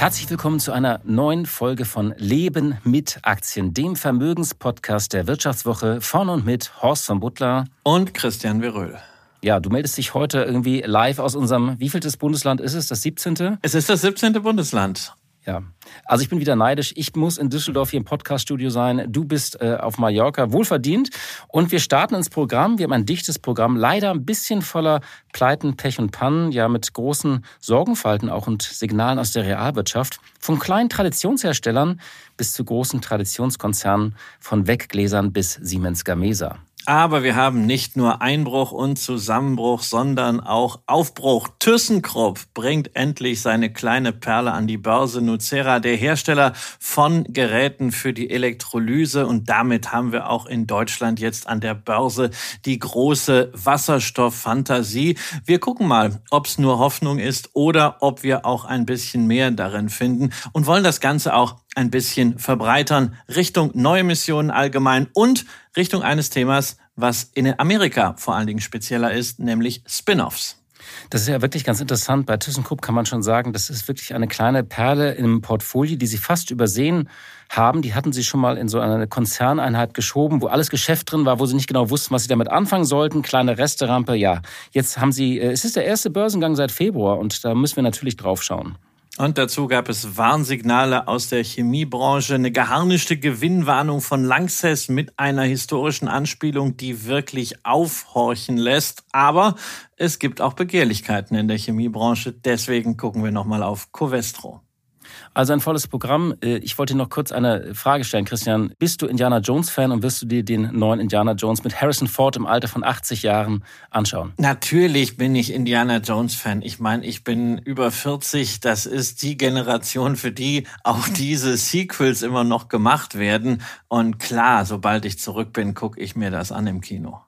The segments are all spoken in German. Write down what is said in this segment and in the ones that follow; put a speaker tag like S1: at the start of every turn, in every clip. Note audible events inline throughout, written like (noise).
S1: Herzlich willkommen zu einer neuen Folge von Leben mit Aktien, dem Vermögenspodcast der Wirtschaftswoche von und mit Horst von Butler
S2: und Christian Veröhl.
S1: Ja, du meldest dich heute irgendwie live aus unserem, wievieltes Bundesland ist es? Das 17.?
S2: Es ist das 17. Bundesland.
S1: Ja, also ich bin wieder neidisch. Ich muss in Düsseldorf hier im Podcaststudio sein. Du bist äh, auf Mallorca, wohlverdient. Und wir starten ins Programm. Wir haben ein dichtes Programm, leider ein bisschen voller Pleiten, Pech und Pannen, ja mit großen Sorgenfalten auch und Signalen aus der Realwirtschaft. Von kleinen Traditionsherstellern bis zu großen Traditionskonzernen, von Weggläsern bis Siemens Gamesa.
S2: Aber wir haben nicht nur Einbruch und Zusammenbruch, sondern auch Aufbruch. ThyssenKrupp bringt endlich seine kleine Perle an die Börse. Nucera, der Hersteller von Geräten für die Elektrolyse. Und damit haben wir auch in Deutschland jetzt an der Börse die große Wasserstofffantasie. Wir gucken mal, ob es nur Hoffnung ist oder ob wir auch ein bisschen mehr darin finden und wollen das Ganze auch ein bisschen verbreitern Richtung neue Missionen allgemein und Richtung eines Themas, was in Amerika vor allen Dingen spezieller ist, nämlich Spin-offs.
S1: Das ist ja wirklich ganz interessant. Bei ThyssenKrupp kann man schon sagen, das ist wirklich eine kleine Perle im Portfolio, die Sie fast übersehen haben. Die hatten Sie schon mal in so eine Konzerneinheit geschoben, wo alles Geschäft drin war, wo Sie nicht genau wussten, was Sie damit anfangen sollten. Kleine Resterampe, ja. Jetzt haben Sie, äh, es ist der erste Börsengang seit Februar und da müssen wir natürlich drauf schauen.
S2: Und dazu gab es Warnsignale aus der Chemiebranche, eine geharnischte Gewinnwarnung von Lanxess mit einer historischen Anspielung, die wirklich aufhorchen lässt. Aber es gibt auch Begehrlichkeiten in der Chemiebranche. Deswegen gucken wir nochmal auf Covestro.
S1: Also ein volles Programm. Äh, ich wollte noch kurz eine Frage stellen, Christian. Bist du Indiana Jones Fan und wirst du dir den neuen Indiana Jones mit Harrison Ford im Alter von 80 Jahren anschauen?
S2: Natürlich bin ich Indiana Jones Fan. Ich meine, ich bin über 40. Das ist die Generation, für die auch (laughs) diese Sequels immer noch gemacht werden. Und klar, sobald ich zurück bin, gucke ich mir das an im Kino.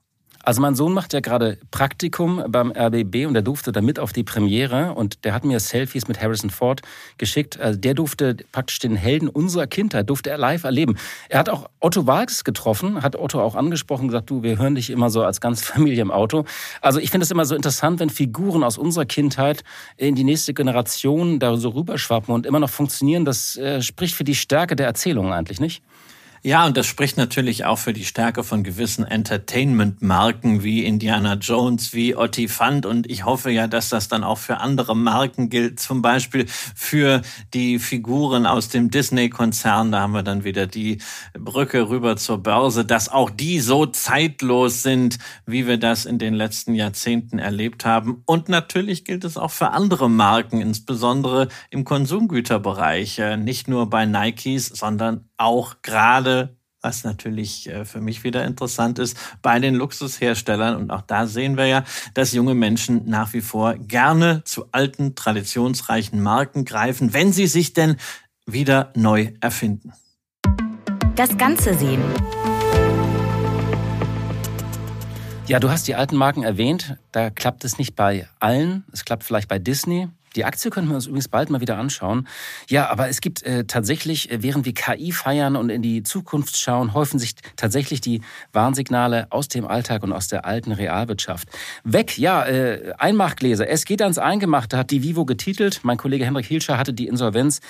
S1: Also mein Sohn macht ja gerade Praktikum beim RBB und der durfte da mit auf die Premiere und der hat mir Selfies mit Harrison Ford geschickt. Also der durfte praktisch den Helden unserer Kindheit, durfte er live erleben. Er hat auch Otto Walkes getroffen, hat Otto auch angesprochen, gesagt, du, wir hören dich immer so als ganze (laughs) Familie im Auto. Also ich finde es immer so interessant, wenn Figuren aus unserer Kindheit in die nächste Generation da so rüberschwappen und immer noch funktionieren. Das äh, spricht für die Stärke der Erzählung eigentlich, nicht?
S2: Ja, und das spricht natürlich auch für die Stärke von gewissen Entertainment-Marken wie Indiana Jones, wie Otti Fund. Und ich hoffe ja, dass das dann auch für andere Marken gilt. Zum Beispiel für die Figuren aus dem Disney-Konzern. Da haben wir dann wieder die Brücke rüber zur Börse, dass auch die so zeitlos sind, wie wir das in den letzten Jahrzehnten erlebt haben. Und natürlich gilt es auch für andere Marken, insbesondere im Konsumgüterbereich. Äh, nicht nur bei Nikes, sondern auch gerade was natürlich äh, für mich wieder interessant ist, bei den Luxusherstellern. Und auch da sehen wir ja, dass junge Menschen nach wie vor gerne zu alten, traditionsreichen Marken greifen, wenn sie sich denn wieder neu erfinden.
S3: Das Ganze sehen.
S1: Ja, du hast die alten Marken erwähnt. Da klappt es nicht bei allen. Es klappt vielleicht bei Disney. Die Aktie könnten wir uns übrigens bald mal wieder anschauen. Ja, aber es gibt äh, tatsächlich, äh, während wir KI feiern und in die Zukunft schauen, häufen sich tatsächlich die Warnsignale aus dem Alltag und aus der alten Realwirtschaft. Weg, ja, äh, Einmachgläser. Es geht ans Eingemachte, hat die Vivo getitelt. Mein Kollege Henrik Hilscher hatte die Insolvenz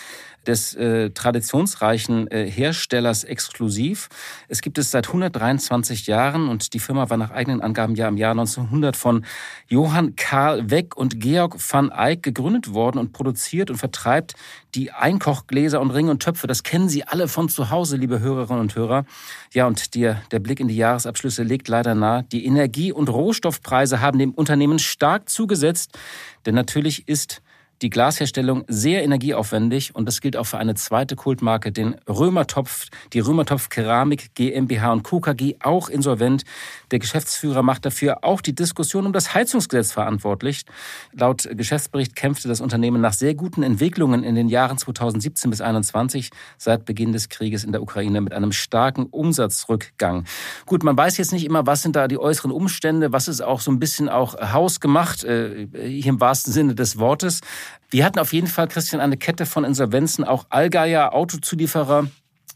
S1: des äh, traditionsreichen äh, Herstellers exklusiv. Es gibt es seit 123 Jahren und die Firma war nach eigenen Angaben ja im Jahr 1900 von Johann Karl Weck und Georg van Eyck gegründet worden und produziert und vertreibt die Einkochgläser und Ringe und Töpfe. Das kennen Sie alle von zu Hause, liebe Hörerinnen und Hörer. Ja, und der, der Blick in die Jahresabschlüsse legt leider nahe, die Energie- und Rohstoffpreise haben dem Unternehmen stark zugesetzt, denn natürlich ist die Glasherstellung sehr energieaufwendig und das gilt auch für eine zweite Kultmarke, den Römertopf, die Römertopf Keramik GmbH und Co. KG, auch insolvent. Der Geschäftsführer macht dafür auch die Diskussion um das Heizungsgesetz verantwortlich. Laut Geschäftsbericht kämpfte das Unternehmen nach sehr guten Entwicklungen in den Jahren 2017 bis 2021 seit Beginn des Krieges in der Ukraine mit einem starken Umsatzrückgang. Gut, man weiß jetzt nicht immer, was sind da die äußeren Umstände, was ist auch so ein bisschen auch hausgemacht, äh, hier im wahrsten Sinne des Wortes. Wir hatten auf jeden Fall, Christian, eine Kette von Insolvenzen, auch Allgeier, Autozulieferer,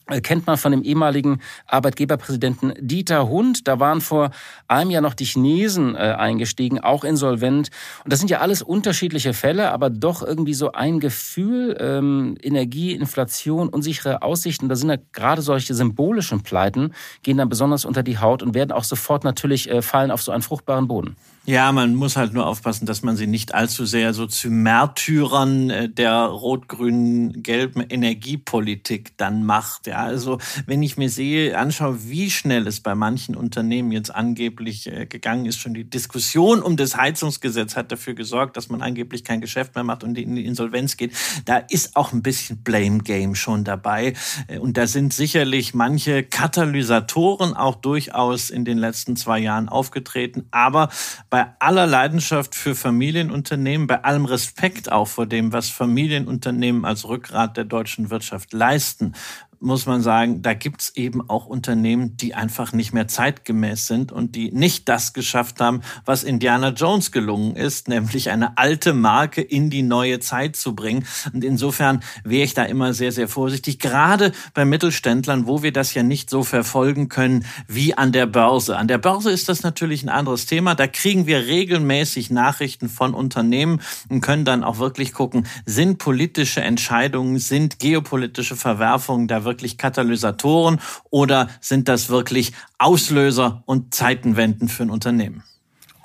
S1: äh, kennt man von dem ehemaligen Arbeitgeberpräsidenten Dieter Hund. Da waren vor einem Jahr noch die Chinesen äh, eingestiegen, auch insolvent. Und das sind ja alles unterschiedliche Fälle, aber doch irgendwie so ein Gefühl, ähm, Energie, Inflation, unsichere Aussichten. Da sind ja gerade solche symbolischen Pleiten, gehen dann besonders unter die Haut und werden auch sofort natürlich äh, fallen auf so einen fruchtbaren Boden.
S2: Ja, man muss halt nur aufpassen, dass man sie nicht allzu sehr so zu Märtyrern äh, der rot-grün-gelben Energiepolitik dann macht. Ja, also wenn ich mir sehe, anschaue, wie schnell es bei manchen Unternehmen jetzt angeblich äh, gegangen ist, schon die Diskussion um das Heizungsgesetz hat dafür gesorgt, dass man angeblich kein Geschäft mehr macht und in die Insolvenz geht. Da ist auch ein bisschen Blame Game schon dabei. Äh, und da sind sicherlich manche Katalysatoren auch durchaus in den letzten zwei Jahren aufgetreten. Aber bei aller Leidenschaft für Familienunternehmen, bei allem Respekt auch vor dem, was Familienunternehmen als Rückgrat der deutschen Wirtschaft leisten, muss man sagen, da gibt's eben auch Unternehmen, die einfach nicht mehr zeitgemäß sind und die nicht das geschafft haben, was Indiana Jones gelungen ist, (laughs) nämlich eine alte Marke in die neue Zeit zu bringen. Und insofern wäre ich da immer sehr, sehr vorsichtig, gerade bei Mittelständlern, wo wir das ja nicht so verfolgen können wie an der Börse. An der Börse ist das natürlich ein anderes Thema. Da kriegen wir regelmäßig Nachrichten von Unternehmen und können dann auch wirklich gucken, sind politische Entscheidungen, sind geopolitische Verwerfungen da wirklich Katalysatoren oder sind das wirklich Auslöser und Zeitenwenden für ein Unternehmen?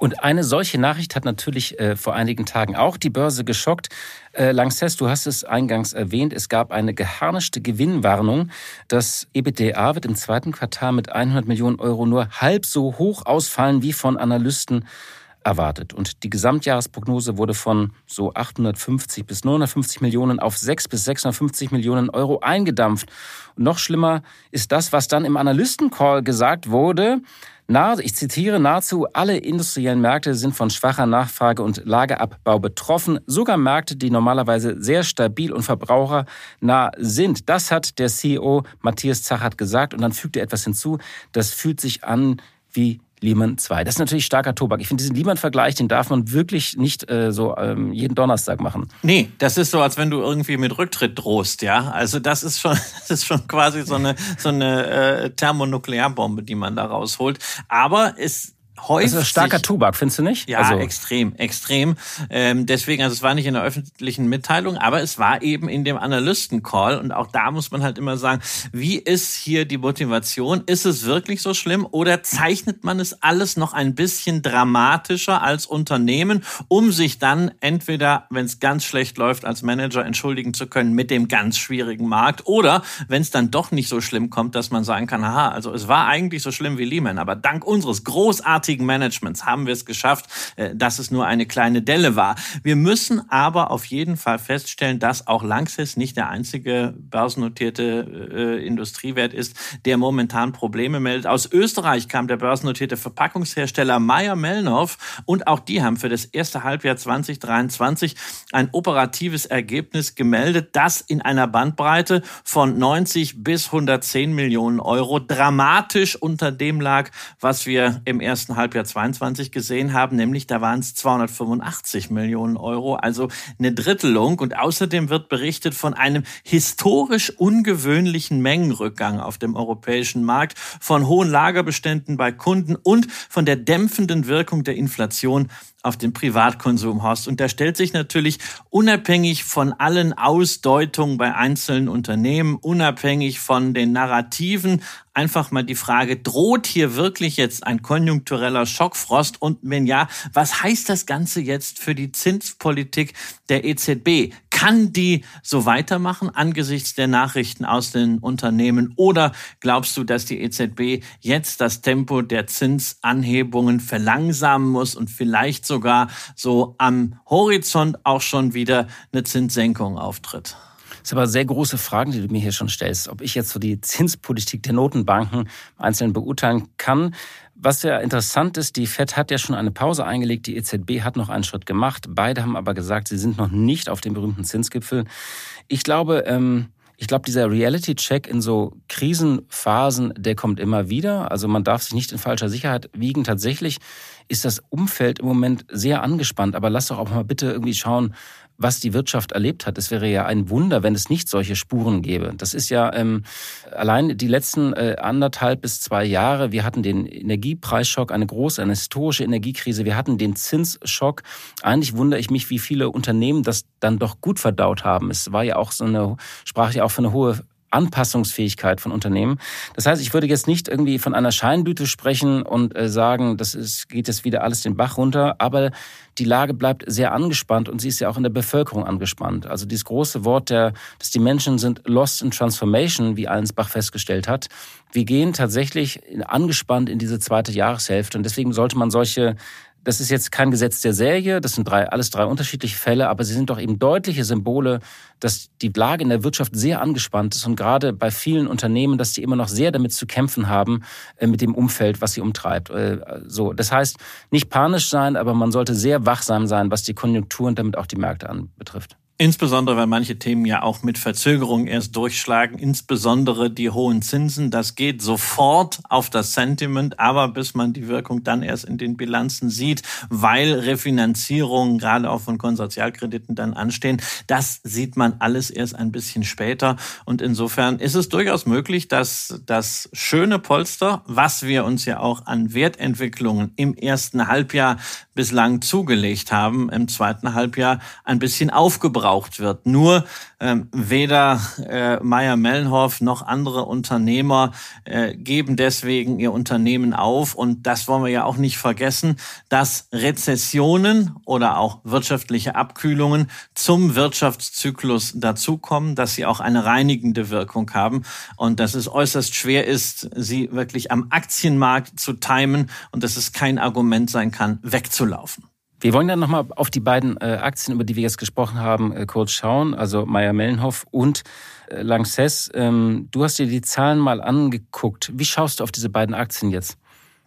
S1: Und eine solche Nachricht hat natürlich äh, vor einigen Tagen auch die Börse geschockt. Äh, Lanxess, du hast es eingangs erwähnt, es gab eine geharnischte Gewinnwarnung. Das EBITDA wird im zweiten Quartal mit 100 Millionen Euro nur halb so hoch ausfallen wie von Analysten erwartet. Und die Gesamtjahresprognose wurde von so 850 bis 950 Millionen auf 6 bis 650 Millionen Euro eingedampft. Und noch schlimmer ist das, was dann im Analystencall gesagt wurde. Ich zitiere, nahezu alle industriellen Märkte sind von schwacher Nachfrage und Lageabbau betroffen, sogar Märkte, die normalerweise sehr stabil und verbrauchernah sind. Das hat der CEO Matthias Zachat gesagt und dann fügt er etwas hinzu, das fühlt sich an wie Lehman 2. Das ist natürlich starker Tobak. Ich finde, diesen Lehman-Vergleich, den darf man wirklich nicht äh, so ähm, jeden Donnerstag machen.
S2: Nee, das ist so, als wenn du irgendwie mit Rücktritt drohst, ja. Also das ist schon, (laughs) das ist schon quasi so eine, so eine äh, Thermonuklearbombe, die man da rausholt. Aber es häufig. Das
S1: ist starker Tubak, findest du nicht?
S2: Ja, also. extrem, extrem. Ähm, deswegen, also es war nicht in der öffentlichen Mitteilung, aber es war eben in dem Analysten-Call. Und auch da muss man halt immer sagen, wie ist hier die Motivation? Ist es wirklich so schlimm oder zeichnet man es alles noch ein bisschen dramatischer als Unternehmen, um sich dann entweder, wenn es ganz schlecht läuft, als Manager entschuldigen zu können mit dem ganz schwierigen Markt oder wenn es dann doch nicht so schlimm kommt, dass man sagen kann, haha, also es war eigentlich so schlimm wie Lehman, aber dank unseres großartigen richtigen Managements haben wir es geschafft, äh, dass es nur eine kleine Delle war. Wir müssen aber auf jeden Fall feststellen, dass auch Lanxess nicht der einzige börsennotierte äh, Industriewert ist, der momentan Probleme meldet. Aus Österreich kam der börsennotierte Verpackungshersteller Meyer Melnhoff und auch die haben für das erste Halbjahr 2023 ein operatives Ergebnis gemeldet, das in einer Bandbreite von 90 bis 110 Millionen Euro dramatisch unter dem lag, was wir im ersten Halbjahr 22 gesehen haben, nämlich da waren es 285 Millionen Euro, also eine Drittelung. Und außerdem wird berichtet von einem historisch ungewöhnlichen Mengenrückgang auf dem europäischen Markt, von hohen Lagerbeständen bei Kunden und von der dämpfenden Wirkung der Inflation auf den Privatkonsum hast. Und da stellt sich natürlich unabhängig von allen Ausdeutungen bei einzelnen Unternehmen, unabhängig von den Narrativen, einfach mal die Frage, droht hier wirklich jetzt ein konjunktureller Schockfrost? Und wenn ja, was heißt das Ganze jetzt für die Zinspolitik der EZB? Kann die so weitermachen angesichts der Nachrichten aus den Unternehmen? Oder glaubst du, dass die EZB jetzt das Tempo der Zinsanhebungen verlangsamen muss und vielleicht sogar so am Horizont auch schon wieder eine Zinssenkung auftritt?
S1: Das sind aber sehr große Fragen, die du mir hier schon stellst. Ob ich jetzt so die Zinspolitik der Notenbanken einzeln beurteilen kann. Was ja interessant ist, die Fed hat ja schon eine Pause eingelegt, die EZB hat noch einen Schritt gemacht. Beide haben aber gesagt, sie sind noch nicht auf dem berühmten Zinsgipfel. Ich glaube, ähm, ich glaube, dieser Reality-Check in so Krisenphasen, der kommt immer wieder. Also man darf sich nicht in falscher Sicherheit wiegen. Tatsächlich ist das Umfeld im Moment sehr angespannt. Aber lass doch auch mal bitte irgendwie schauen, was die Wirtschaft erlebt hat. Es wäre ja ein Wunder, wenn es nicht solche Spuren gäbe. Das ist ja ähm, allein die letzten äh, anderthalb bis zwei Jahre. Wir hatten den Energiepreisschock, eine große, eine historische Energiekrise. Wir hatten den Zinsschock. Eigentlich wundere ich mich, wie viele Unternehmen das dann doch gut verdaut haben. Es war ja auch so eine, sprach ja auch von einer hohe Anpassungsfähigkeit von Unternehmen. Das heißt, ich würde jetzt nicht irgendwie von einer Scheinblüte sprechen und äh, sagen, das ist, geht jetzt wieder alles den Bach runter, aber die Lage bleibt sehr angespannt und sie ist ja auch in der Bevölkerung angespannt. Also dieses große Wort, der, dass die Menschen sind lost in transformation, wie Allensbach festgestellt hat. Wir gehen tatsächlich angespannt in diese zweite Jahreshälfte und deswegen sollte man solche das ist jetzt kein Gesetz der Serie, das sind drei, alles drei unterschiedliche Fälle, aber sie sind doch eben deutliche Symbole, dass die Lage in der Wirtschaft sehr angespannt ist und gerade bei vielen Unternehmen, dass die immer noch sehr damit zu kämpfen haben, äh, mit dem Umfeld, was sie umtreibt. Äh, so, das heißt, nicht panisch sein, aber man sollte sehr wachsam sein, was die Konjunktur und damit auch die Märkte anbetrifft.
S2: Insbesondere, weil manche Themen ja auch mit Verzögerung erst durchschlagen, insbesondere die hohen Zinsen. Das geht sofort auf das Sentiment, aber bis man die Wirkung dann erst in den Bilanzen sieht, weil Refinanzierungen gerade auch von Konsortialkrediten dann anstehen, das sieht man alles erst ein bisschen später. Und insofern ist es durchaus möglich, dass das schöne Polster, was wir uns ja auch an Wertentwicklungen im ersten Halbjahr bislang zugelegt haben, im zweiten Halbjahr ein bisschen aufgebraucht wird. Nur ähm, weder äh, Meyer Mellenhoff noch andere Unternehmer äh, geben deswegen ihr Unternehmen auf. Und das wollen wir ja auch nicht vergessen, dass Rezessionen oder auch wirtschaftliche Abkühlungen zum Wirtschaftszyklus dazukommen, dass sie auch eine reinigende Wirkung haben und dass es äußerst schwer ist, sie wirklich am Aktienmarkt zu timen und dass es kein Argument sein kann, wegzulaufen laufen.
S1: Wir wollen dann nochmal auf die beiden äh, Aktien, über die wir jetzt gesprochen haben, äh, kurz schauen. Also Meyer-Mellenhoff und äh, Lanxess. Ähm, du hast dir die Zahlen mal angeguckt. Wie schaust du auf diese beiden Aktien jetzt?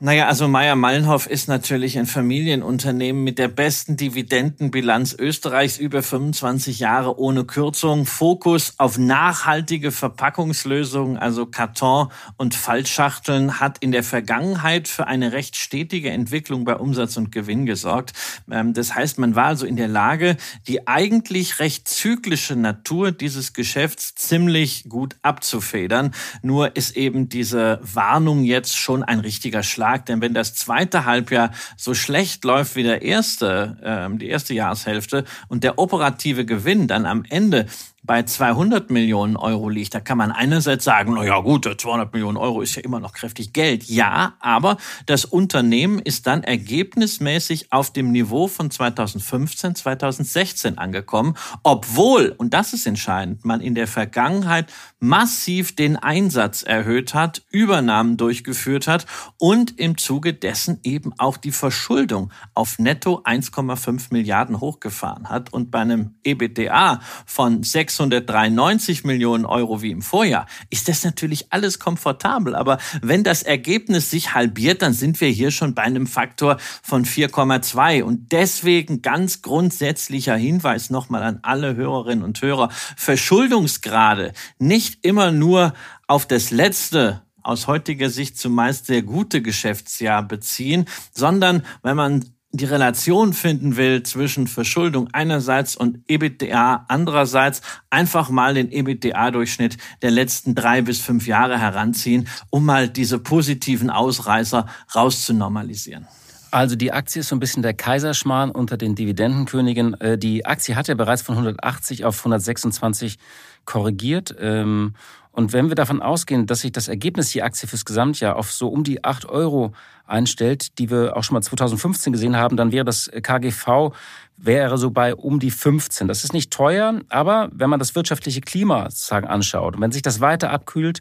S2: Naja, also Meyer Mallenhoff ist natürlich ein Familienunternehmen mit der besten Dividendenbilanz Österreichs über 25 Jahre ohne Kürzung. Fokus auf nachhaltige Verpackungslösungen, also Karton und Fallschachteln, hat in der Vergangenheit für eine recht stetige Entwicklung bei Umsatz und Gewinn gesorgt. Ähm, das heißt, man war also in der Lage, die eigentlich recht zyklische Natur dieses Geschäfts ziemlich gut abzufedern. Nur ist eben diese Warnung jetzt schon ein richtiger Schlag Schlag, denn wenn das zweite Halbjahr so schlecht läuft wie der erste, äh, die erste Jahreshälfte und der operative Gewinn dann am Ende bei 200 Millionen Euro liegt, da kann man einerseits sagen, na ja gut, 200 Millionen Euro ist ja immer noch kräftig Geld. Ja, aber das Unternehmen ist dann ergebnismäßig auf dem Niveau von 2015, 2016 angekommen, obwohl, und das ist entscheidend, man in der Vergangenheit massiv den Einsatz erhöht hat, Übernahmen durchgeführt hat und im Zuge dessen eben auch die Verschuldung auf netto 1,5 Milliarden hochgefahren hat und bei einem EBTA von 6 693 Millionen Euro wie im Vorjahr, ist das natürlich alles komfortabel. Aber wenn das Ergebnis sich halbiert, dann sind wir hier schon bei einem Faktor von 4,2. Und deswegen ganz grundsätzlicher Hinweis nochmal an alle Hörerinnen und Hörer. Verschuldungsgrade nicht immer nur auf das letzte aus heutiger Sicht zumeist sehr gute Geschäftsjahr beziehen, sondern wenn man die Relation finden will zwischen Verschuldung einerseits und EBITDA andererseits, einfach mal den EBITDA-Durchschnitt der letzten drei bis fünf Jahre heranziehen, um mal diese positiven Ausreißer rauszunormalisieren.
S1: Also die Aktie ist so ein bisschen der Kaiserschmarrn unter den Dividendenkönigen. Äh, die Aktie hat ja bereits von 180 auf 126 korrigiert. Ähm, und wenn wir davon ausgehen, dass sich das Ergebnis die Aktie fürs Gesamtjahr auf so um die 8 Euro einstellt, die wir auch schon mal 2015 gesehen haben, dann wäre das KGV wäre so bei um die 15. Das ist nicht teuer, aber wenn man das wirtschaftliche Klima sozusagen anschaut und wenn sich das weiter abkühlt,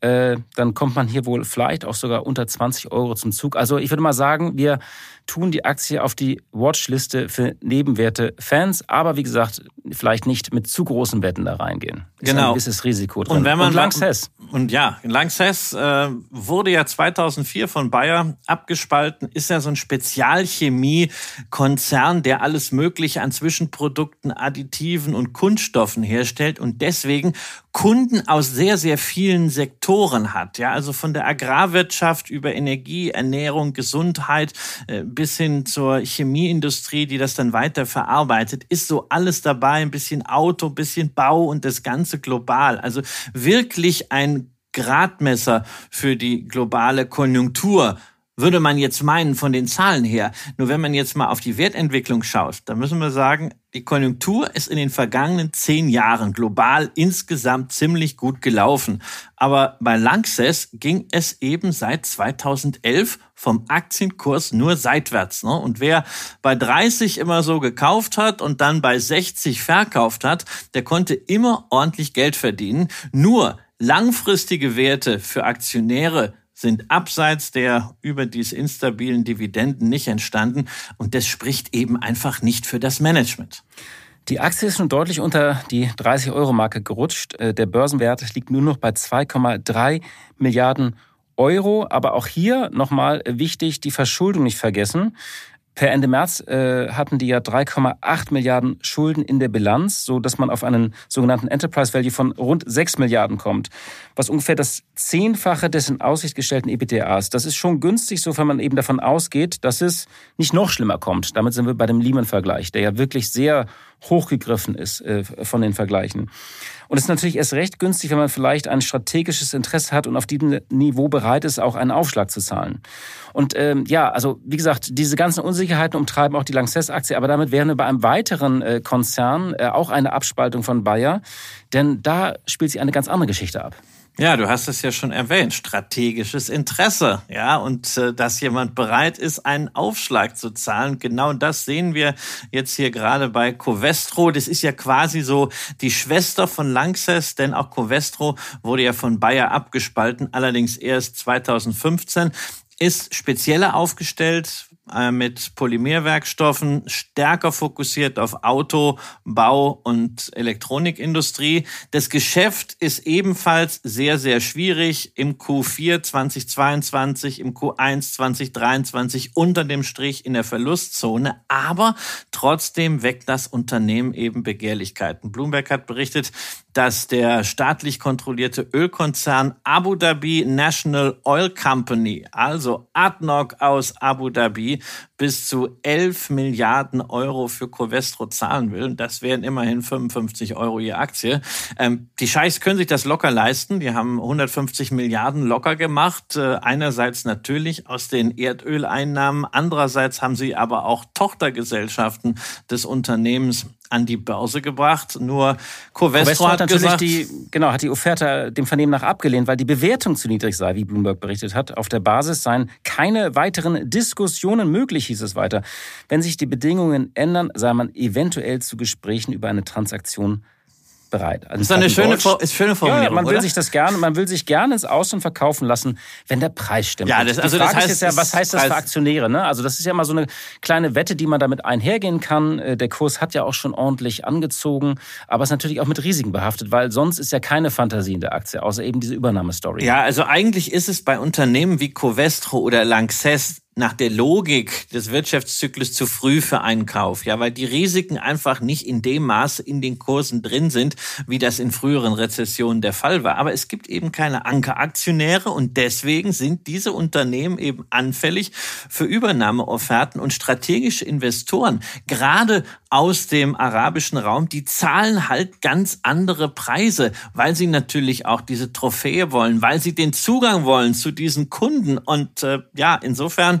S1: äh, dann kommt man hier wohl vielleicht auch sogar unter 20 Euro zum Zug. Also ich würde mal sagen, wir tun die Aktie auf die Watchliste für Nebenwerte-Fans, aber wie gesagt, vielleicht nicht mit zu großen Wetten da reingehen.
S2: Ist genau.
S1: ein gewisses Risiko drin.
S2: Und wenn man und Lanxess. Und ja, Lanxess äh, wurde ja 2004 von Bayer abgespalten, ist ja so ein Spezialchemie-Konzern, der alles Mögliche an Zwischenprodukten, Additiven und Kunststoffen herstellt und deswegen Kunden aus sehr, sehr vielen Sektoren hat. Ja, also von der Agrarwirtschaft über Energie, Ernährung, Gesundheit, äh, bis hin zur Chemieindustrie, die das dann weiter verarbeitet, ist so alles dabei, ein bisschen Auto, ein bisschen Bau und das Ganze global. Also wirklich ein Gradmesser für die globale Konjunktur würde man jetzt meinen von den Zahlen her. Nur wenn man jetzt mal auf die Wertentwicklung schaut, dann müssen wir sagen, die Konjunktur ist in den vergangenen zehn Jahren global insgesamt ziemlich gut gelaufen. Aber bei Lanxess ging es eben seit 2011 vom Aktienkurs nur seitwärts. Ne? Und wer bei 30 immer so gekauft hat und dann bei 60 verkauft hat, der konnte immer ordentlich Geld verdienen. Nur langfristige Werte für Aktionäre sind abseits der überdies instabilen Dividenden nicht entstanden und das spricht eben einfach nicht für das Management.
S1: Die Aktie ist nun deutlich unter die 30-Euro-Marke gerutscht. Äh, der Börsenwert liegt nur noch bei 2,3 Milliarden Euro. Aber auch hier nochmal wichtig, die Verschuldung nicht vergessen. Per Ende März äh, hatten die ja 3,8 Milliarden Schulden in der Bilanz, so dass man auf einen sogenannten Enterprise Value von rund 6 Milliarden kommt, was ungefähr das Zehnfache des in Aussicht gestellten EBTAs. Das ist schon günstig, so wenn man eben davon ausgeht, dass es nicht noch schlimmer kommt. Damit sind wir bei dem Lehman-Vergleich, der ja wirklich sehr hochgegriffen ist äh, von den Vergleichen. Und es ist natürlich erst recht günstig, wenn man vielleicht ein strategisches Interesse hat und auf diesem Niveau bereit ist, auch einen Aufschlag zu zahlen. Und ähm, ja, also wie gesagt, diese ganzen Unsicherheiten umtreiben auch die Lanxess-Aktie, aber damit wären wir bei einem weiteren äh, Konzern, äh, auch eine Abspaltung von Bayer, denn da spielt sich eine ganz andere Geschichte ab.
S2: Ja, du hast es ja schon erwähnt, strategisches Interesse, ja, und äh, dass jemand bereit ist, einen Aufschlag zu zahlen. Genau das sehen wir jetzt hier gerade bei Covestro. Das ist ja quasi so die Schwester von Lanxess, denn auch Covestro wurde ja von Bayer abgespalten, allerdings erst 2015 ist spezieller aufgestellt, äh, mit Polymerwerkstoffen, stärker fokussiert auf Auto, Bau und Elektronikindustrie. Das Geschäft ist ebenfalls sehr, sehr schwierig im Q4 2022, im Q1 2023 unter dem Strich in der Verlustzone. Aber trotzdem weckt das Unternehmen eben Begehrlichkeiten. Bloomberg hat berichtet, dass der staatlich kontrollierte Ölkonzern Abu Dhabi National Oil Company, also ADNOC aus Abu Dhabi, bis zu 11 Milliarden Euro für Covestro zahlen will. Das wären immerhin 55 Euro je Aktie. Ähm, die Scheichs können sich das locker leisten. Die haben 150 Milliarden locker gemacht. Äh, einerseits natürlich aus den Erdöleinnahmen. Andererseits haben sie aber auch Tochtergesellschaften des Unternehmens an die Börse gebracht. Nur Covestro, hat, natürlich gesagt,
S1: die, genau, hat die Offerte dem Vernehmen nach abgelehnt, weil die Bewertung zu niedrig sei, wie Bloomberg berichtet hat. Auf der Basis seien keine weiteren Diskussionen möglich, hieß es weiter. Wenn sich die Bedingungen ändern, sei man eventuell zu Gesprächen über eine Transaktion bereit.
S2: Also ist eine schöne, ist schöne Formulierung.
S1: Ja, man will oder? sich das gerne, man will sich gerne ins Ausland verkaufen lassen, wenn der Preis stimmt.
S2: Ja, das, also das heißt,
S1: ist ja, was heißt das für Aktionäre? Ne? Also das ist ja mal so eine kleine Wette, die man damit einhergehen kann. Äh, der Kurs hat ja auch schon ordentlich angezogen, aber ist natürlich auch mit Risiken behaftet, weil sonst ist ja keine Fantasie in der Aktie, außer eben diese Übernahmestory.
S2: Ja, also eigentlich ist es bei Unternehmen wie Covestro oder Lanxess nach der Logik des Wirtschaftszyklus zu früh für einen Kauf, ja, weil die Risiken einfach nicht in dem Maße in den Kursen drin sind, wie das in früheren Rezessionen der Fall war. Aber es gibt eben keine Ankeraktionäre und deswegen sind diese Unternehmen eben anfällig für Übernahmeofferten und strategische Investoren, gerade aus dem arabischen Raum, die zahlen halt ganz andere Preise, weil sie natürlich auch diese Trophäe wollen, weil sie den Zugang wollen zu diesen Kunden und äh, ja, insofern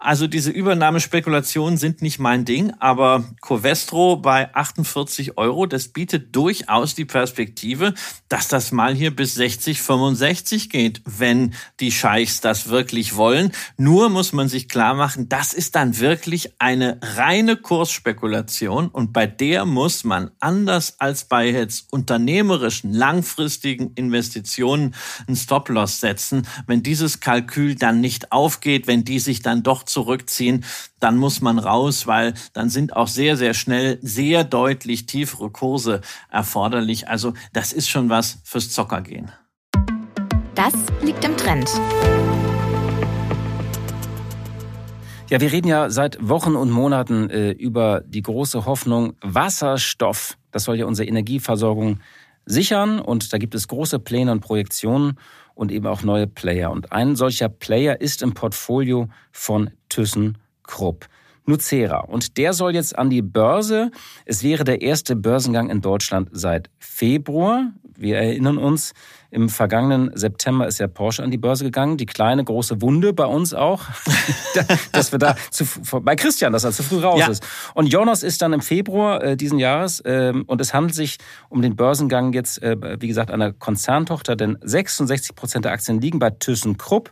S2: Also diese Übernahmespekulationen sind nicht mein Ding, aber Covestro bei 48 Euro, das bietet durchaus die Perspektive, dass das mal hier bis 60, 65 geht, wenn die Scheichs das wirklich wollen. Nur muss man sich klar machen, das ist dann wirklich eine reine Kursspekulation und bei der muss man anders als bei jetzt unternehmerischen, langfristigen Investitionen einen Stop-Loss setzen. Wenn dieses Kalkül dann nicht aufgeht, wenn die sich dann doch zurückziehen, dann muss man raus, weil dann sind auch sehr, sehr schnell sehr deutlich tiefere Kurse erforderlich. Also das ist schon was fürs Zockergehen.
S3: Das liegt im Trend.
S1: Ja, wir reden ja seit Wochen und Monaten äh, über die große Hoffnung Wasserstoff. Das soll ja unsere Energieversorgung sichern und da gibt es große Pläne und Projektionen und eben auch neue Player. Und ein solcher Player ist im Portfolio von ThyssenKrupp. Nucera. Und der soll jetzt an die Börse. Es wäre der erste Börsengang in Deutschland seit Februar. Wir erinnern uns, im vergangenen September ist ja Porsche an die Börse gegangen. Die kleine, große Wunde bei uns auch, (laughs) dass wir da zu, bei Christian, dass er zu früh raus ja. ist. Und Jonas ist dann im Februar äh, diesen Jahres äh, und es handelt sich um den Börsengang jetzt, äh, wie gesagt, einer Konzerntochter, denn 66 Prozent der Aktien liegen bei ThyssenKrupp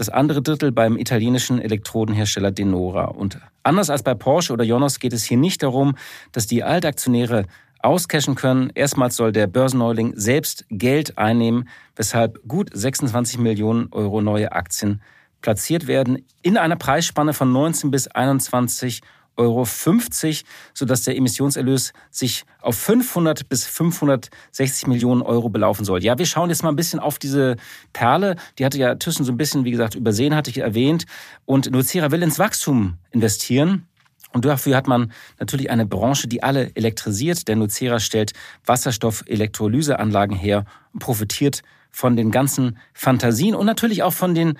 S1: das andere Drittel beim italienischen Elektrodenhersteller Denora. Und anders als bei Porsche oder Jonas geht es hier nicht darum, dass die Altaktionäre auscashen können. Erstmals soll der Börsenneuling selbst Geld einnehmen, weshalb gut 26 Millionen Euro neue Aktien platziert werden in einer Preisspanne von 19 bis 21 Euro, sodass der Emissionserlös sich auf 500 bis 560 Millionen Euro belaufen soll. Ja, wir schauen jetzt mal ein bisschen auf diese Perle. Die hatte ja Thyssen so ein bisschen, wie gesagt, übersehen, hatte ich erwähnt. Und Nucera will ins Wachstum investieren. Und dafür hat man natürlich eine Branche, die alle elektrisiert. Der Nucera stellt Wasserstoff-Elektrolyseanlagen her und profitiert von den ganzen Fantasien und natürlich auch von den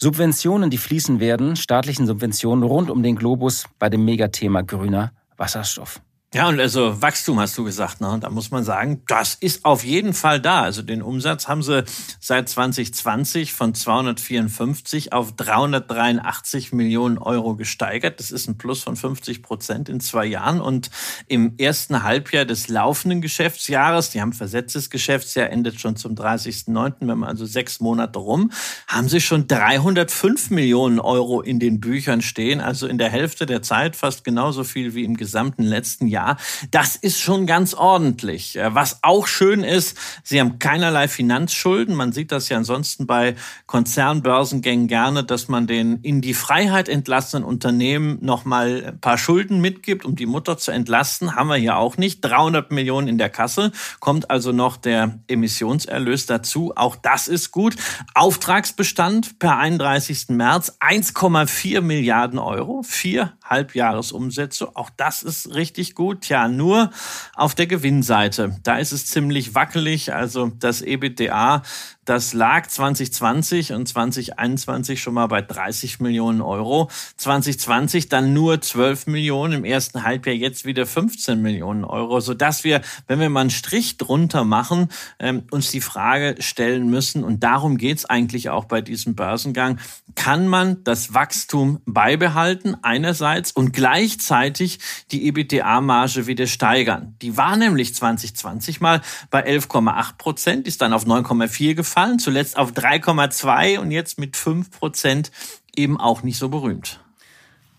S1: Subventionen, die fließen werden, staatlichen Subventionen rund um den Globus bei dem Megathema grüner Wasserstoff.
S2: Ja, und also Wachstum hast du gesagt, ne? Da muss man sagen, das ist auf jeden Fall da. Also den Umsatz haben sie seit 2020 von 254 auf 383 Millionen Euro gesteigert. Das ist ein Plus von 50 Prozent in zwei Jahren. Und im ersten Halbjahr des laufenden Geschäftsjahres, die haben versetztes Geschäftsjahr, endet schon zum 30.09., wenn man also sechs Monate rum, haben sie schon 305 Millionen Euro in den Büchern stehen. Also in der Hälfte der Zeit fast genauso viel wie im gesamten letzten Jahr. Jahr. Das ist schon ganz ordentlich. Äh, was auch schön ist, sie haben keinerlei Finanzschulden. Man sieht das ja ansonsten bei Konzernbörsengängen gerne, dass man den in die Freiheit entlassenen Unternehmen nochmal ein paar Schulden mitgibt, um die Mutter zu entlasten. Haben wir hier auch nicht. 300 Millionen in der Kasse. Kommt also noch der Emissionserlös dazu. Auch das ist gut. Auftragsbestand per 31. März 1,4 Milliarden Euro. Vier Halbjahresumsätze. Auch das ist richtig gut gut. Ja, nur auf der Gewinnseite. Da ist es ziemlich wackelig. Also das EBITDA das lag 2020 und 2021 schon mal bei 30 Millionen Euro. 2020 dann nur 12 Millionen, im ersten Halbjahr jetzt wieder 15 Millionen Euro, sodass wir, wenn wir mal einen Strich drunter machen, ähm, uns die Frage stellen müssen, und darum geht's eigentlich auch bei diesem Börsengang, kann man das Wachstum beibehalten einerseits und gleichzeitig die EBITDA-Marge wieder steigern? Die war nämlich 2020 mal bei 11,8 Prozent, ist dann auf 9,4 gefallen gefallen, zuletzt auf 3,2 und jetzt mit 5 Prozent eben auch nicht so berühmt.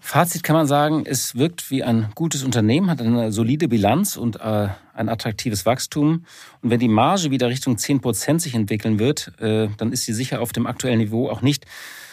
S1: Fazit kann man sagen, es wirkt wie ein gutes Unternehmen, hat eine solide Bilanz und äh, ein attraktives Wachstum. Und wenn die Marge wieder Richtung 10 Prozent sich entwickeln wird, äh, dann ist sie sicher auf dem aktuellen Niveau auch nicht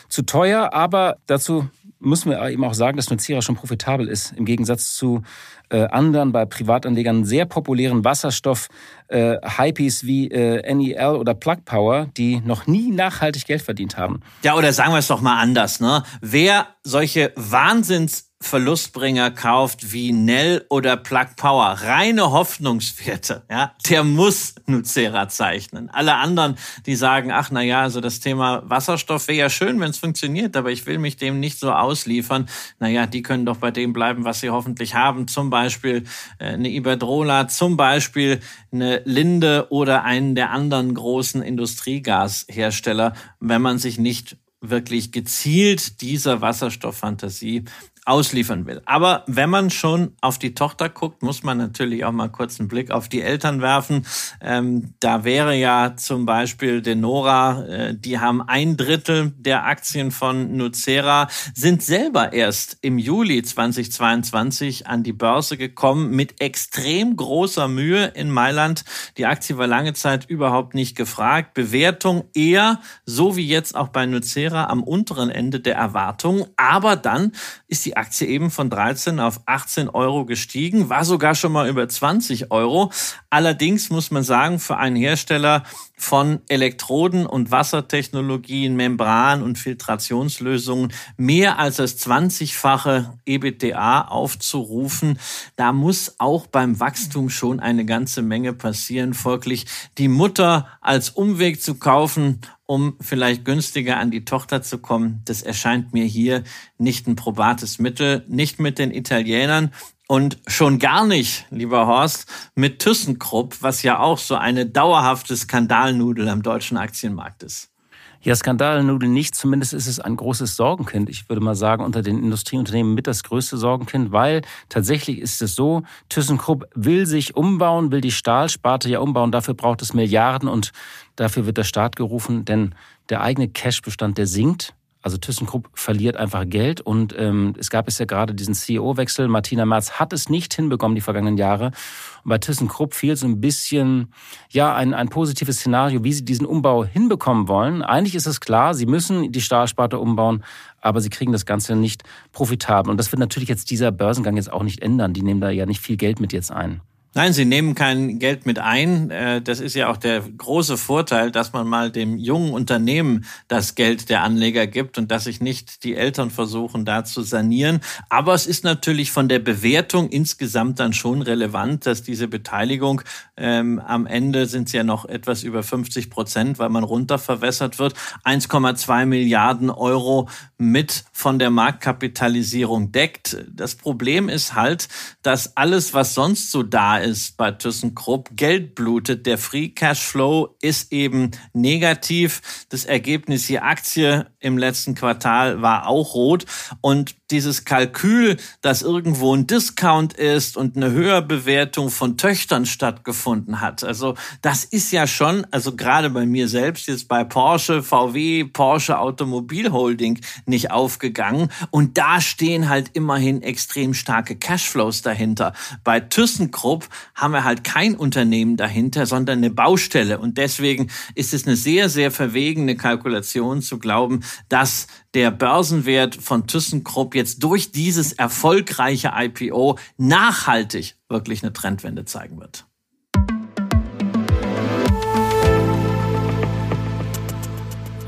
S1: zu teuer. Aber dazu müssen wir eben auch sagen, dass Nucera schon profitabel ist, im Gegensatz zu äh, anderen bei Privatanlegern sehr populären Wasserstoff-Hypies äh, wie äh, NEL oder Plug Power, die noch nie nachhaltig Geld verdient haben.
S2: Ja, oder sagen wir es doch mal anders, ne? Wer solche Wahnsinns Verlustbringer kauft wie Nell oder Plug Power, reine Hoffnungswerte, ja, der muss Nucera zeichnen. Alle anderen, die sagen, ach na ja, also das Thema Wasserstoff wäre ja schön, wenn es funktioniert, aber ich will mich dem nicht so ausliefern. Na ja, die können doch bei dem bleiben, was sie hoffentlich haben. Zum Beispiel äh, eine Iberdrola, zum Beispiel eine Linde oder einen der anderen großen Industriegashersteller, wenn man sich nicht wirklich gezielt dieser Wasserstofffantasie ausliefern will. Aber wenn man schon auf die Tochter guckt, muss man natürlich auch mal kurz einen Blick auf die Eltern werfen. Ähm, da wäre ja zum Beispiel Denora, äh, die haben ein Drittel der Aktien von Nucera, sind selber erst im Juli 2022 an die Börse gekommen mit extrem großer Mühe in Mailand. Die Aktie war lange Zeit überhaupt nicht gefragt. Bewertung eher, so wie jetzt auch bei Nucera, am unteren Ende der Erwartungen. Aber dann ist die Aktie eben von 13 auf 18 Euro gestiegen, war sogar schon mal über 20 Euro. Allerdings muss man sagen, für einen Hersteller von Elektroden- und Wassertechnologien, Membran- und Filtrationslösungen mehr als das 20-fache EBITDA aufzurufen, da muss auch beim Wachstum schon eine ganze Menge passieren. Folglich die Mutter als Umweg zu kaufen, um vielleicht günstiger an die Tochter zu kommen, das erscheint mir hier nicht ein probates Mittel, nicht mit den Italienern und schon gar nicht, lieber Horst, mit ThyssenKrupp, was ja auch so eine dauerhafte Skandalnudel am deutschen Aktienmarkt ist.
S1: Ja, Skandalnudel nicht. Zumindest ist es ein großes Sorgenkind. Ich würde mal sagen, unter den Industrieunternehmen mit das größte Sorgenkind, weil tatsächlich ist es so, ThyssenKrupp will sich umbauen, will die Stahlsparte ja umbauen. Dafür braucht es Milliarden und dafür wird der Staat gerufen, denn der eigene Cashbestand, der sinkt. Also ThyssenKrupp verliert einfach Geld und ähm, es gab es ja gerade diesen CEO-Wechsel. Martina Merz hat es nicht hinbekommen die vergangenen Jahre. Und bei ThyssenKrupp fehlt so ein bisschen ja ein, ein positives Szenario, wie sie diesen Umbau hinbekommen wollen. Eigentlich ist es klar, sie müssen die Stahlsparte umbauen, aber sie kriegen das Ganze nicht profitabel. Und das wird natürlich jetzt dieser Börsengang jetzt auch nicht ändern. Die nehmen da ja nicht viel Geld mit jetzt ein.
S2: Nein, sie nehmen kein Geld mit ein. Äh, das ist ja auch der große Vorteil, dass man mal dem jungen Unternehmen das Geld der Anleger gibt und dass sich nicht die Eltern versuchen, da zu sanieren. Aber es ist natürlich von der Bewertung insgesamt dann schon relevant, dass diese Beteiligung ähm, am Ende sind es ja noch etwas über 50 Prozent, weil man runterverwässert wird. 1,2 Milliarden Euro mit von der Marktkapitalisierung deckt. Das Problem ist halt, dass alles, was sonst so da ist bei ThyssenKrupp, Geld blutet. Der Free Cashflow ist eben negativ. Das Ergebnis je Aktie im letzten Quartal war auch rot. Und dieses Kalkül, dass irgendwo ein Discount ist und eine Höherbewertung von Töchtern stattgefunden hat. Also das ist ja schon, also gerade bei mir selbst jetzt bei Porsche, VW, Porsche Automobil Holding nicht aufgegangen. Und da stehen halt immerhin extrem starke Cashflows dahinter. Bei ThyssenKrupp haben wir halt kein Unternehmen dahinter, sondern eine Baustelle. Und deswegen ist es eine sehr, sehr verwegene Kalkulation zu glauben, dass der Börsenwert von ThyssenKrupp jetzt durch dieses erfolgreiche IPO nachhaltig wirklich eine Trendwende zeigen wird.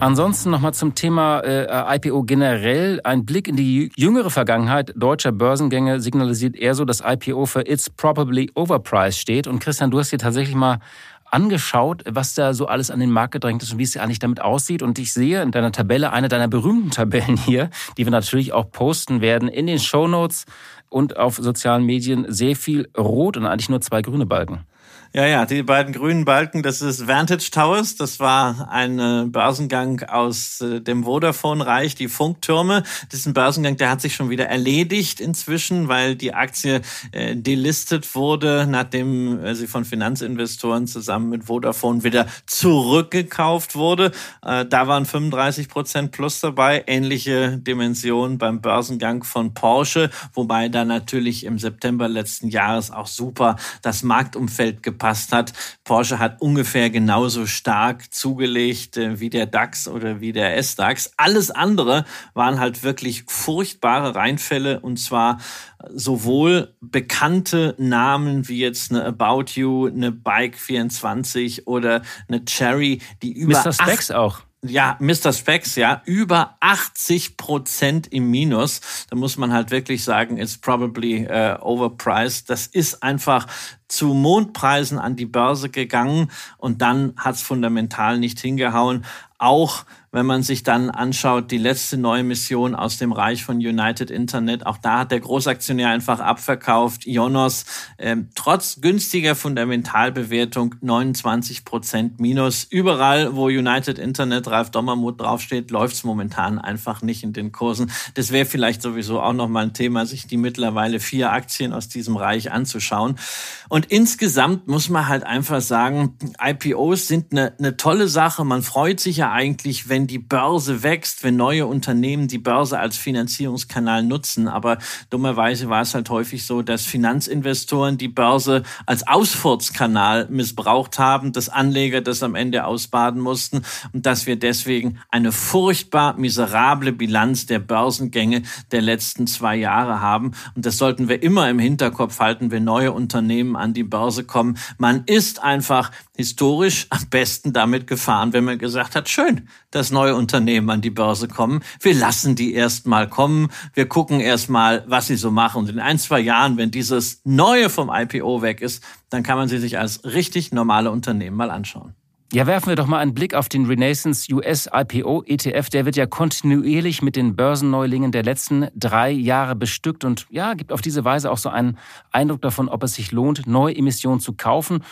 S1: Ansonsten nochmal zum Thema äh, IPO generell. Ein Blick in die jüngere Vergangenheit deutscher Börsengänge signalisiert eher so, dass IPO für It's Probably Overpriced steht. Und Christian, du hast dir tatsächlich mal angeschaut, was da so alles an den Markt gedrängt ist und wie es eigentlich damit aussieht. Und ich sehe in deiner Tabelle eine deiner berühmten Tabellen (laughs) hier, die wir natürlich auch posten werden in den Show Notes und auf sozialen Medien sehr viel rot und eigentlich nur zwei grüne Balken.
S2: Ja, ja, die beiden grünen Balken, das ist Vantage Towers. Das war ein äh, Börsengang aus äh, dem Vodafone-Reich, die Funktürme. Diesen Börsengang, der hat sich schon wieder erledigt inzwischen, weil die Aktie äh, delistet wurde, nachdem sie von Finanzinvestoren zusammen mit Vodafone wieder zurückgekauft wurde. Da waren 35 Prozent plus dabei, ähnliche Dimensionen beim Börsengang von Porsche, wobei da natürlich im September letzten Jahres auch super das Marktumfeld gepasst hat. Porsche hat ungefähr genauso stark zugelegt äh, wie der DAX oder wie der S-DAX. Alles andere waren halt wirklich furchtbare Reinfälle und zwar sowohl bekannte Namen wie jetzt eine About You, eine Bike 24 oder eine Cherry, die über
S1: Mr. Specs auch
S2: ja, Mr. Specs, ja, über 80 Prozent im Minus. Da muss man halt wirklich sagen, it's probably uh, overpriced. Das ist einfach zu Mondpreisen an die Börse gegangen und dann hat's fundamental nicht hingehauen. Auch wenn man sich dann anschaut, die letzte neue Mission aus dem Reich von United Internet, auch da hat der Großaktionär einfach abverkauft. Ionos, äh, trotz günstiger Fundamentalbewertung 29 Prozent minus. Überall, wo United Internet, Ralf Dommermuth draufsteht, läuft es momentan einfach nicht in den Kursen. Das wäre vielleicht sowieso auch nochmal ein Thema, sich die mittlerweile vier Aktien aus diesem Reich anzuschauen. Und insgesamt muss man halt einfach sagen, IPOs sind eine, eine tolle Sache. Man freut sich ja eigentlich, wenn die Börse wächst, wenn neue Unternehmen die Börse als Finanzierungskanal nutzen. Aber dummerweise war es halt häufig so, dass Finanzinvestoren die Börse als Ausfurzkanal missbraucht haben, dass Anleger das am Ende ausbaden mussten und dass wir deswegen eine furchtbar miserable Bilanz der Börsengänge der letzten zwei Jahre haben. Und das sollten wir immer im Hinterkopf halten, wenn neue Unternehmen an die Börse kommen. Man ist einfach historisch am besten damit gefahren, wenn man gesagt hat, schön, dass neue Unternehmen an die Börse kommen. Wir lassen die erst mal kommen. Wir gucken erst mal, was sie so machen. Und in ein, zwei Jahren, wenn dieses Neue vom IPO weg ist, dann kann man sie sich als richtig normale Unternehmen mal anschauen.
S1: Ja, werfen wir doch mal einen Blick auf den Renaissance US IPO ETF. Der wird ja kontinuierlich mit den Börsenneulingen der letzten drei Jahre bestückt und ja, gibt auf diese Weise auch so einen Eindruck davon, ob es sich lohnt, neue Emissionen zu kaufen.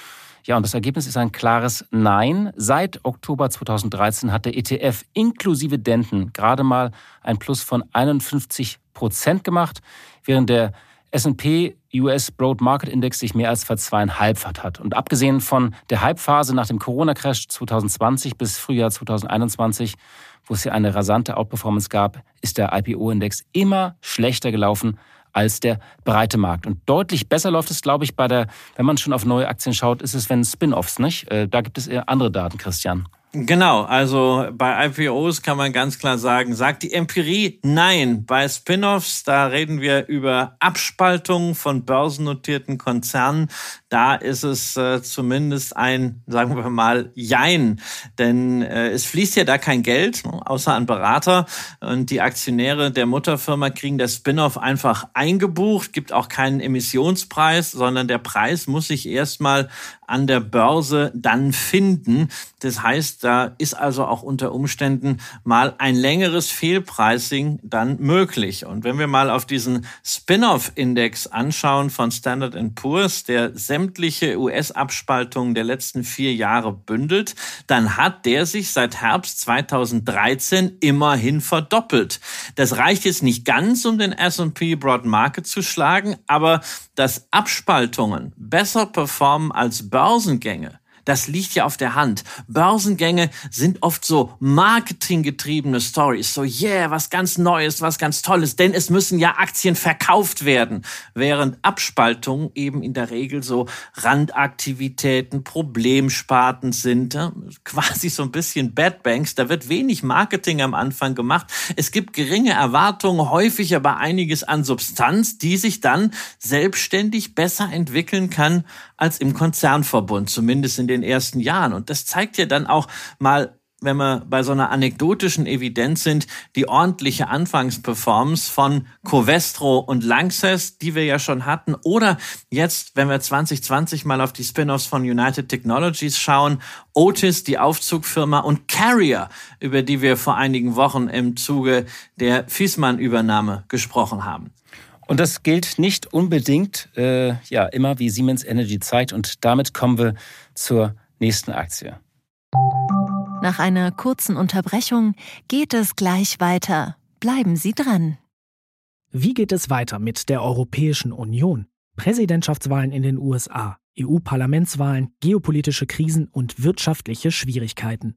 S1: Ja, und das Ergebnis ist ein klares Nein. Seit Oktober 2013 hat der ETF inklusive Denten gerade mal ein Plus von 51 Prozent gemacht, während der S&P US Broad Market Index sich mehr als verzweieinhalbfacht hat. Und abgesehen von der Hypephase nach dem Corona-Crash 2020 bis Frühjahr 2021, wo es ja eine rasante Outperformance gab, ist der IPO-Index immer schlechter gelaufen als der breite Markt. Und deutlich besser läuft es, glaube ich, bei der, wenn man schon auf neue Aktien schaut, ist es, wenn Spin-offs, nicht? Äh, da gibt es eher andere Daten, Christian.
S2: Genau, also bei IPOs kann man ganz klar sagen, sagt die Empirie nein. Bei Spin-offs, da reden wir über Abspaltungen von börsennotierten Konzernen. Da ist es äh, zumindest ein, sagen wir mal, Jein. Denn äh, es fließt ja da kein Geld, außer an Berater. Und die Aktionäre der Mutterfirma kriegen das Spin-off einfach eingebucht, gibt auch keinen Emissionspreis, sondern der Preis muss sich erstmal an der Börse dann finden. Das heißt, da ist also auch unter Umständen mal ein längeres Fehlpricing dann möglich. Und wenn wir mal auf diesen Spin-off-Index anschauen von Standard Poor's, der sämtliche US-Abspaltungen der letzten vier Jahre bündelt, dann hat der sich seit Herbst 2013 immerhin verdoppelt. Das reicht jetzt nicht ganz, um den S&P Broad Market zu schlagen, aber dass Abspaltungen besser performen als Börsengänge, das liegt ja auf der Hand. Börsengänge sind oft so marketinggetriebene Stories. So, yeah, was ganz Neues, was ganz Tolles. Denn es müssen ja Aktien verkauft werden. Während Abspaltungen eben in der Regel so Randaktivitäten, Problemsparten sind. (laughs) Quasi so ein bisschen Bad Banks. Da wird wenig Marketing am Anfang gemacht. Es gibt geringe Erwartungen, häufig aber einiges an Substanz, die sich dann selbstständig besser entwickeln kann als im Konzernverbund, zumindest in den ersten Jahren. Und das zeigt ja dann auch mal wenn wir bei so einer anekdotischen Evidenz sind, die ordentliche Anfangsperformance von Covestro und Lanxess, die wir ja schon hatten, oder jetzt, wenn wir 2020 mal auf die Spin-offs von United Technologies schauen, Otis, die Aufzugfirma und Carrier, über die wir vor einigen Wochen im Zuge der Fiesmann-Übernahme gesprochen haben.
S1: Und das gilt nicht unbedingt, äh, ja, immer wie Siemens Energy zeigt. Und damit kommen wir zur nächsten Aktie.
S3: Nach einer kurzen Unterbrechung geht es gleich weiter. Bleiben Sie dran.
S4: Wie geht es weiter mit der Europäischen Union? Präsidentschaftswahlen in den USA, EU-Parlamentswahlen, geopolitische Krisen und wirtschaftliche Schwierigkeiten.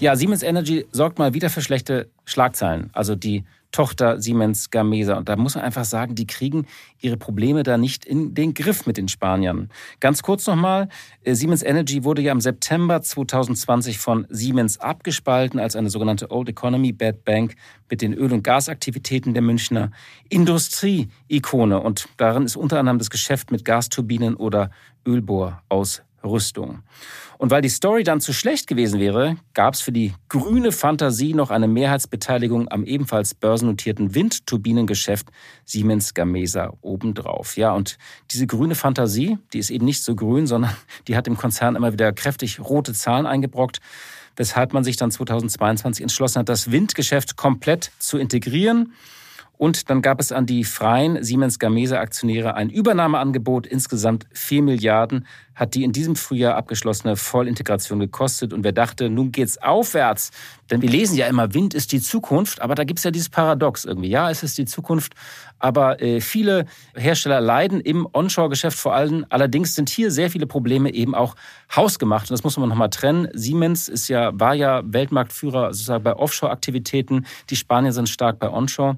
S1: Ja, Siemens Energy sorgt mal wieder für schlechte Schlagzeilen. Also die Tochter Siemens Gamesa. Und da muss man einfach sagen, die kriegen ihre Probleme da nicht in den Griff mit den Spaniern. Ganz kurz nochmal, äh, Siemens Energy wurde ja im September 2020 von Siemens abgespalten als eine sogenannte Old Economy Bad Bank mit den Öl- und Gasaktivitäten der Münchner Industrie-Ikone. Und darin ist unter anderem das Geschäft mit Gasturbinen oder Ölbohrausrüstung. Und weil die Story dann zu schlecht gewesen wäre, gab es für die grüne Fantasie noch eine Mehrheitsbeteiligung am ebenfalls börsennotierten Windturbinengeschäft Siemens Gamesa obendrauf. Ja, und diese grüne Fantasie, die ist eben nicht so grün, sondern (laughs) die hat dem Konzern immer wieder kräftig rote Zahlen eingebrockt weshalb man sich dann 2022 entschlossen hat, das Windgeschäft komplett zu integrieren. Und dann gab es an die freien Siemens Gamesa Aktionäre ein Übernahmeangebot. Insgesamt 4 Milliarden hat die in diesem Frühjahr abgeschlossene Vollintegration gekostet. Und wer dachte, nun geht's aufwärts, denn wir lesen ja immer, Wind ist die Zukunft, aber da gibt's ja dieses Paradox irgendwie. Ja, es ist die Zukunft, aber äh, viele Hersteller leiden im Onshore-Geschäft vor allem. Allerdings sind hier sehr viele Probleme eben auch hausgemacht. Und das muss man nochmal trennen. Siemens ist ja, war ja Weltmarktführer sozusagen bei Offshore-Aktivitäten. Die Spanier sind stark bei Onshore.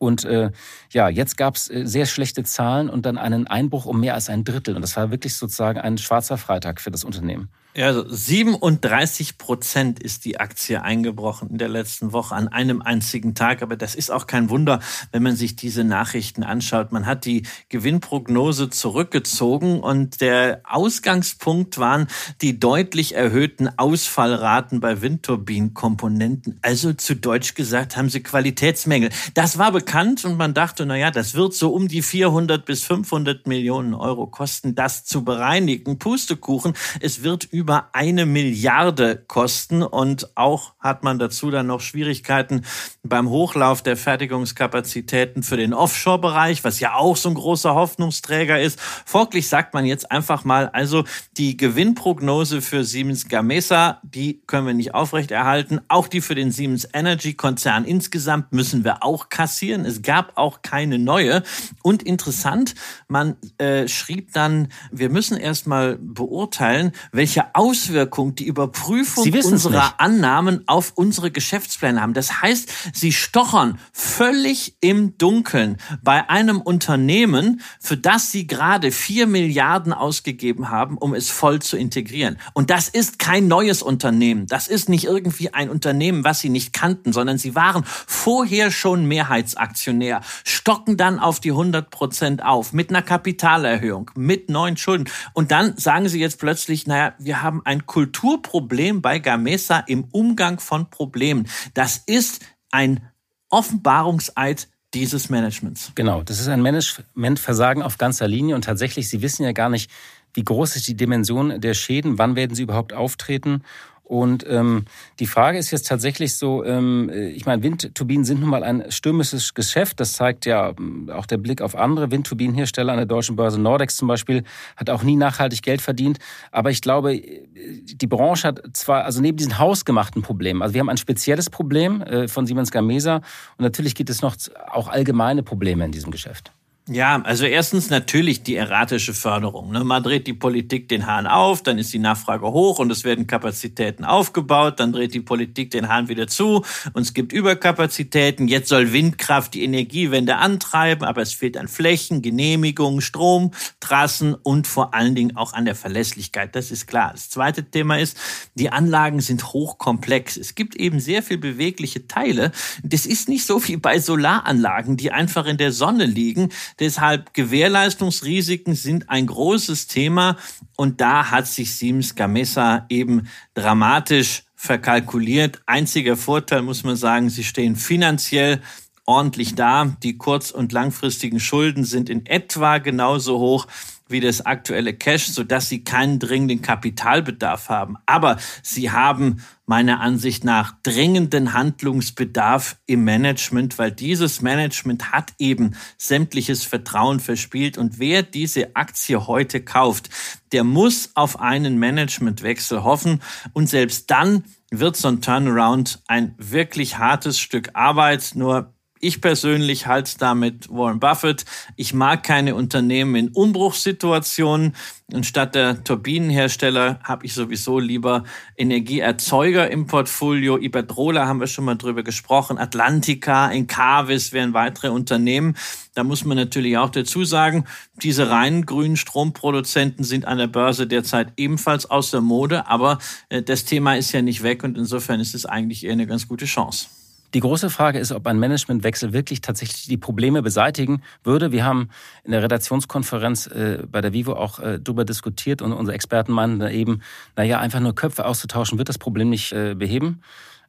S1: Und äh, ja, jetzt gab es äh, sehr schlechte Zahlen und dann einen Einbruch um mehr als ein Drittel. Und das war wirklich sozusagen ein schwarzer Freitag für das Unternehmen.
S2: Ja, also 37 Prozent ist die Aktie eingebrochen in der letzten Woche an einem einzigen Tag. Aber das ist auch kein Wunder, wenn man sich diese Nachrichten anschaut. Man hat die Gewinnprognose zurückgezogen und der Ausgangspunkt waren die deutlich erhöhten Ausfallraten bei Windturbinenkomponenten. Also zu Deutsch gesagt haben sie Qualitätsmängel. Das war bekannt und man dachte, na ja, das wird so um die 400 bis 500 Millionen Euro kosten, das zu bereinigen. Pustekuchen. Es wird über eine Milliarde kosten und auch hat man dazu dann noch Schwierigkeiten beim Hochlauf der Fertigungskapazitäten für den Offshore-Bereich, was ja auch so ein großer Hoffnungsträger ist. Folglich sagt man jetzt einfach mal, also die Gewinnprognose für Siemens Gamesa, die können wir nicht aufrechterhalten. Auch die für den Siemens Energy Konzern insgesamt müssen wir auch kassieren. Es gab auch keine neue. Und interessant, man äh, schrieb dann, wir müssen erstmal beurteilen, welche Auswirkung die Überprüfung unserer Annahmen auf unsere Geschäftspläne haben. Das heißt, sie stochern völlig im Dunkeln bei einem Unternehmen, für das sie gerade vier Milliarden ausgegeben haben, um es voll zu integrieren. Und das ist kein neues Unternehmen. Das ist nicht irgendwie ein Unternehmen, was sie nicht kannten, sondern sie waren vorher schon Mehrheitsaktionär, stocken dann auf die 100 Prozent auf mit einer Kapitalerhöhung, mit neuen Schulden. Und dann sagen sie jetzt plötzlich, naja, wir haben ein Kulturproblem bei Gamesa im Umgang von Problemen. Das ist ein Offenbarungseid dieses Managements.
S1: Genau, das ist ein Managementversagen auf ganzer Linie und tatsächlich, Sie wissen ja gar nicht, wie groß ist die Dimension der Schäden, wann werden sie überhaupt auftreten und ähm, die Frage ist jetzt tatsächlich so, ähm, ich meine, Windturbinen sind nun mal ein stürmisches Geschäft. Das zeigt ja ähm, auch der Blick auf andere Windturbinenhersteller an der deutschen Börse. Nordex zum Beispiel hat auch nie nachhaltig Geld verdient. Aber ich glaube, die Branche hat zwar, also neben diesen hausgemachten Problemen, also wir haben ein spezielles Problem äh, von Siemens Gamesa und natürlich gibt es noch auch allgemeine Probleme in diesem Geschäft.
S2: Ja, also erstens natürlich die erratische Förderung. Ne? Man dreht die Politik den Hahn auf, dann ist die Nachfrage hoch und es werden Kapazitäten aufgebaut, dann dreht die Politik den Hahn wieder zu und es gibt Überkapazitäten. Jetzt soll Windkraft die Energiewende antreiben, aber es fehlt an Flächen, Genehmigungen, Strom, Trassen und vor allen Dingen auch an der Verlässlichkeit. Das ist klar. Das zweite Thema ist, die Anlagen sind hochkomplex. Es gibt eben sehr viel bewegliche Teile. Das ist nicht so wie bei Solaranlagen, die einfach in der Sonne liegen Deshalb Gewährleistungsrisiken sind ein großes Thema und da hat sich Siemens Gamesa eben dramatisch verkalkuliert. Einziger Vorteil muss man sagen, sie stehen finanziell ordentlich da. Die kurz- und langfristigen Schulden sind in etwa genauso hoch wie das aktuelle Cash, sodass sie keinen dringenden Kapitalbedarf haben. Aber sie haben meiner Ansicht nach dringenden Handlungsbedarf im Management, weil dieses Management hat eben sämtliches Vertrauen verspielt. Und wer diese Aktie heute kauft, der muss auf einen Managementwechsel hoffen. Und selbst dann wird so ein Turnaround ein wirklich hartes Stück Arbeit. Nur Ich persönlich halte damit Warren Buffett. Ich mag keine Unternehmen in Umbruchssituationen. Und statt der Turbinenhersteller habe ich sowieso lieber Energieerzeuger im Portfolio. Iberdrola haben wir schon mal drüber gesprochen. Atlantica, Encavis wären weitere Unternehmen. Da muss man natürlich auch dazu sagen, diese reinen grünen Stromproduzenten sind an der Börse derzeit ebenfalls aus der Mode. Aber äh, das Thema ist ja nicht weg und insofern ist es eigentlich eher eine ganz gute Chance.
S1: Die große Frage ist, ob ein Managementwechsel wirklich tatsächlich die Probleme beseitigen würde. Wir haben in der Redaktionskonferenz äh, bei der Vivo auch äh, darüber diskutiert und unsere Experten meinen da eben, naja, einfach nur Köpfe auszutauschen, wird das Problem nicht äh, beheben.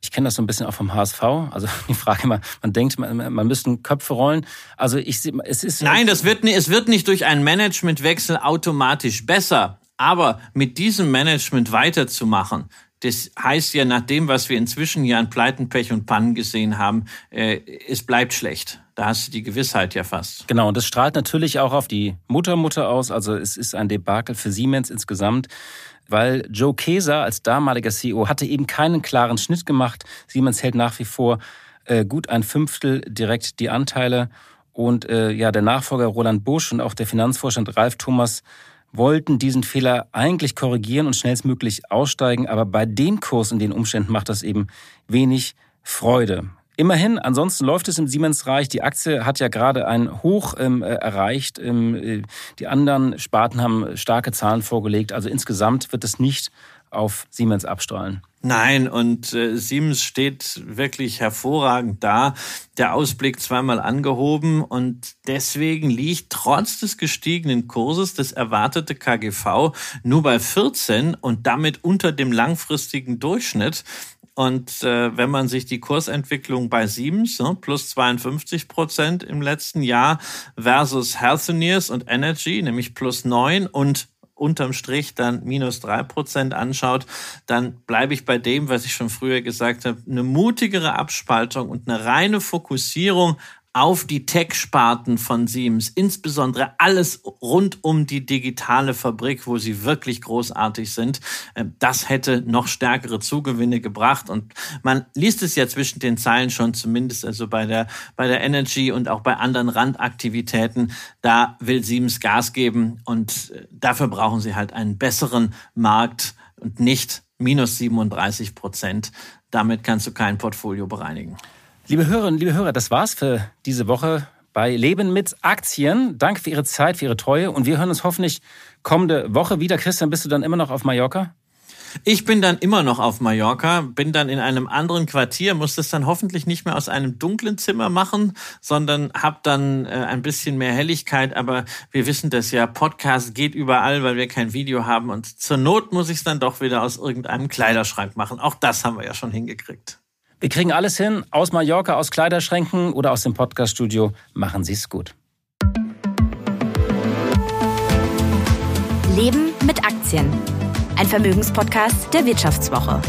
S1: Ich kenne das so ein bisschen auch vom HSV. Also (laughs) die Frage immer, man denkt, man, man müsste Köpfe rollen. Also ich sehe, es ist.
S2: Nein, das wird, es wird nicht durch einen Managementwechsel automatisch besser. Aber mit diesem Management weiterzumachen, das heißt ja, nach dem, was wir inzwischen hier an Pleiten, Pech und Pannen gesehen haben, äh, es bleibt schlecht. Da hast du die Gewissheit ja fast.
S1: Genau, und das strahlt natürlich auch auf die Muttermutter aus. Also es ist ein Debakel für Siemens insgesamt, weil Joe Keser als damaliger CEO hatte eben keinen klaren Schnitt gemacht. Siemens hält nach wie vor äh, gut ein Fünftel direkt die Anteile. Und äh, ja, der Nachfolger Roland Busch und auch der Finanzvorstand Ralf Thomas wollten diesen Fehler eigentlich korrigieren und schnellstmöglich aussteigen, aber bei dem Kurs und den Umständen macht das eben wenig Freude. Immerhin, ansonsten läuft es im Siemens-Reich. Die Aktie hat ja gerade ein Hoch ähm, äh, erreicht. Ähm, äh, die anderen Sparten haben starke Zahlen vorgelegt. Also insgesamt wird es nicht auf Siemens abstrahlen.
S2: Nein, und äh, Siemens steht wirklich hervorragend da. Der Ausblick zweimal angehoben und deswegen liegt trotz des gestiegenen Kurses das erwartete KGV nur bei 14 und damit unter dem langfristigen Durchschnitt. Und äh, wenn man sich die Kursentwicklung bei Siemens, ne, plus 52 Prozent im letzten Jahr versus Healthineers und Energy, nämlich plus 9 und unterm Strich dann minus drei Prozent anschaut, dann bleibe ich bei dem, was ich schon früher gesagt habe, eine mutigere Abspaltung und eine reine Fokussierung auf die Tech-Sparten von Siemens, insbesondere alles rund um die digitale Fabrik, wo sie wirklich großartig sind. Ähm, das hätte noch stärkere Zugewinne gebracht. Und man liest es ja zwischen den Zeilen schon, zumindest also bei der, bei der Energy und auch bei anderen Randaktivitäten. Da will Siemens Gas geben und äh, dafür brauchen sie halt einen besseren Markt und nicht minus 37 Prozent. Damit kannst du kein Portfolio bereinigen.
S1: Liebe Hörerinnen, liebe Hörer, das war's für diese Woche bei Leben mit Aktien. Danke für Ihre Zeit, für Ihre Treue und wir hören uns hoffentlich kommende Woche wieder. Christian, bist du dann immer noch auf Mallorca?
S2: Ich bin dann immer noch auf Mallorca, bin dann in einem anderen Quartier, muss das dann hoffentlich nicht mehr aus einem dunklen Zimmer machen, sondern habe dann äh, ein bisschen mehr Helligkeit. Aber wir wissen das ja, Podcast geht überall, weil wir kein Video haben. Und zur Not muss ich es dann doch wieder aus irgendeinem Kleiderschrank machen. Auch das haben wir ja schon hingekriegt.
S1: Wir kriegen alles hin, aus Mallorca, aus Kleiderschränken oder aus dem Podcaststudio. Machen Sie es gut.
S3: Leben mit Aktien. Ein Vermögenspodcast der Wirtschaftswoche.